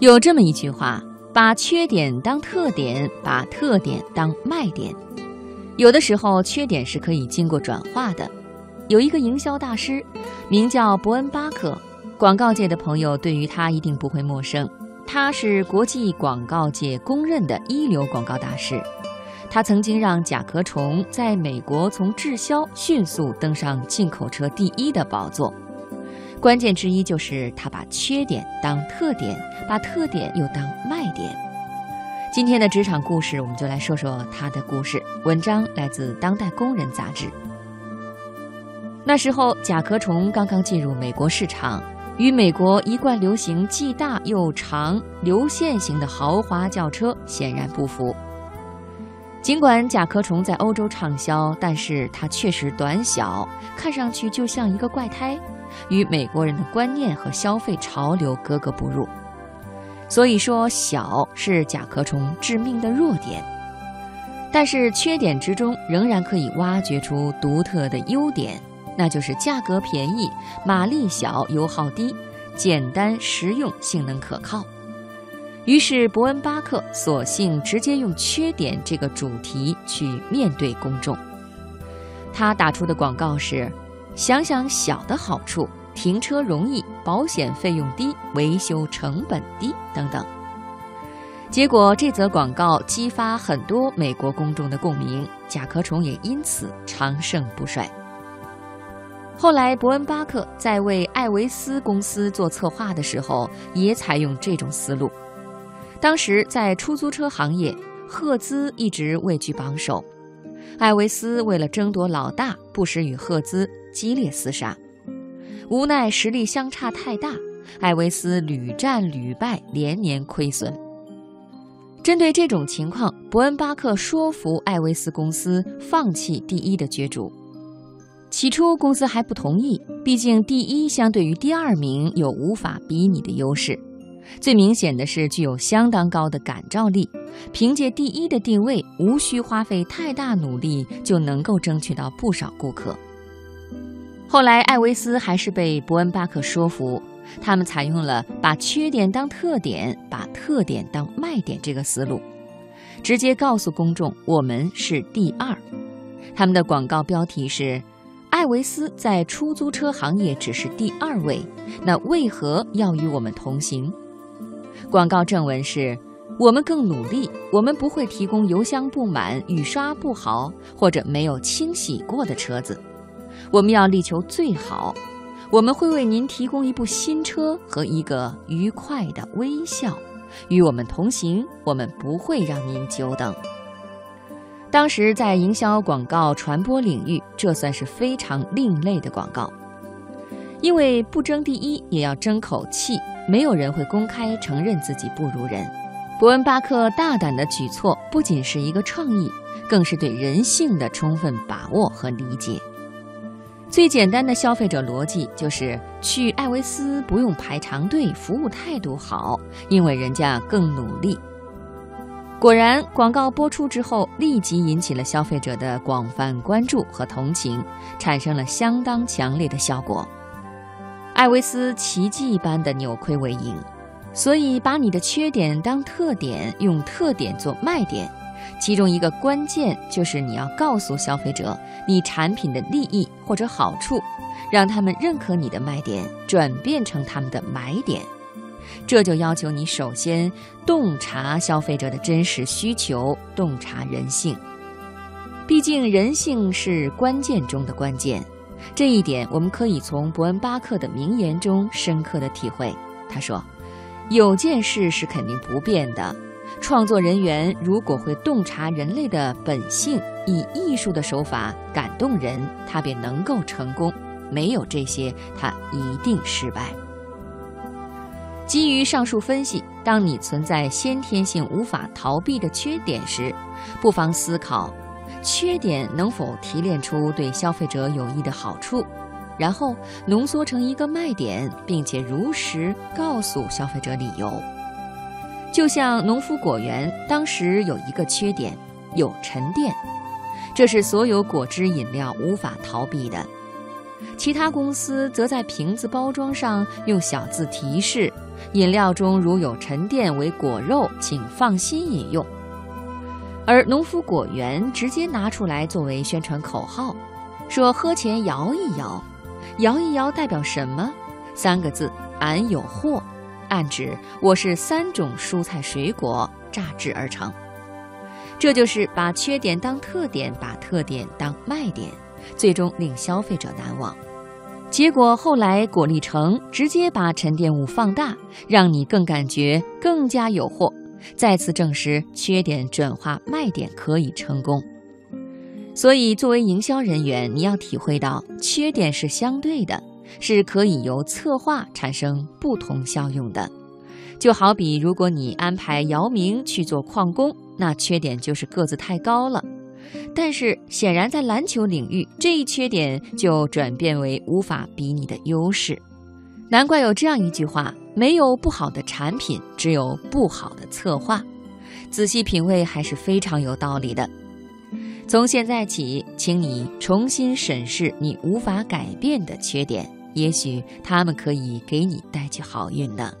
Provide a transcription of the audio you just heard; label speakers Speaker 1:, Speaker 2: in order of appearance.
Speaker 1: 有这么一句话：把缺点当特点，把特点当卖点。有的时候，缺点是可以经过转化的。有一个营销大师，名叫伯恩巴克，广告界的朋友对于他一定不会陌生。他是国际广告界公认的一流广告大师。他曾经让甲壳虫在美国从滞销迅速登上进口车第一的宝座。关键之一就是他把缺点当特点，把特点又当卖点。今天的职场故事，我们就来说说他的故事。文章来自《当代工人》杂志。那时候，甲壳虫刚刚进入美国市场，与美国一贯流行既大又长流线型的豪华轿车显然不符。尽管甲壳虫在欧洲畅销，但是它确实短小，看上去就像一个怪胎。与美国人的观念和消费潮流格格不入，所以说小是甲壳虫致命的弱点。但是缺点之中仍然可以挖掘出独特的优点，那就是价格便宜、马力小、油耗低、简单实用、性能可靠。于是伯恩巴克索性直接用缺点这个主题去面对公众。他打出的广告是。想想小的好处，停车容易，保险费用低，维修成本低等等。结果这则广告激发很多美国公众的共鸣，甲壳虫也因此长盛不衰。后来伯恩巴克在为艾维斯公司做策划的时候，也采用这种思路。当时在出租车行业，赫兹一直位居榜首。艾维斯为了争夺老大，不时与赫兹激烈厮杀，无奈实力相差太大，艾维斯屡战屡败，连年亏损。针对这种情况，伯恩巴克说服艾维斯公司放弃第一的角逐。起初，公司还不同意，毕竟第一相对于第二名有无法比拟的优势。最明显的是具有相当高的感召力，凭借第一的定位，无需花费太大努力就能够争取到不少顾客。后来，艾维斯还是被伯恩巴克说服，他们采用了把缺点当特点，把特点当卖点这个思路，直接告诉公众我们是第二。他们的广告标题是：“艾维斯在出租车行业只是第二位，那为何要与我们同行？”广告正文是：我们更努力，我们不会提供油箱不满、雨刷不好或者没有清洗过的车子。我们要力求最好，我们会为您提供一部新车和一个愉快的微笑。与我们同行，我们不会让您久等。当时在营销广告传播领域，这算是非常另类的广告，因为不争第一也要争口气。没有人会公开承认自己不如人。伯恩巴克大胆的举措不仅是一个创意，更是对人性的充分把握和理解。最简单的消费者逻辑就是去艾维斯不用排长队，服务态度好，因为人家更努力。果然，广告播出之后，立即引起了消费者的广泛关注和同情，产生了相当强烈的效果。艾维斯奇迹般的扭亏为盈，所以把你的缺点当特点，用特点做卖点，其中一个关键就是你要告诉消费者你产品的利益或者好处，让他们认可你的卖点，转变成他们的买点。这就要求你首先洞察消费者的真实需求，洞察人性。毕竟人性是关键中的关键。这一点，我们可以从伯恩巴克的名言中深刻的体会。他说：“有件事是肯定不变的，创作人员如果会洞察人类的本性，以艺术的手法感动人，他便能够成功；没有这些，他一定失败。”基于上述分析，当你存在先天性无法逃避的缺点时，不妨思考。缺点能否提炼出对消费者有益的好处，然后浓缩成一个卖点，并且如实告诉消费者理由。就像农夫果园当时有一个缺点，有沉淀，这是所有果汁饮料无法逃避的。其他公司则在瓶子包装上用小字提示：饮料中如有沉淀为果肉，请放心饮用。而农夫果园直接拿出来作为宣传口号，说喝前摇一摇，摇一摇代表什么？三个字：俺有货，暗指我是三种蔬菜水果榨制而成。这就是把缺点当特点，把特点当卖点，最终令消费者难忘。结果后来果粒橙直接把沉淀物放大，让你更感觉更加有货，再次证实缺点转化卖点可以成功。所以作为营销人员，你要体会到缺点是相对的，是可以由策划产生不同效用的。就好比如果你安排姚明去做矿工，那缺点就是个子太高了。但是显然，在篮球领域，这一缺点就转变为无法比拟的优势。难怪有这样一句话：没有不好的产品，只有不好的策划。仔细品味，还是非常有道理的。从现在起，请你重新审视你无法改变的缺点，也许他们可以给你带去好运呢。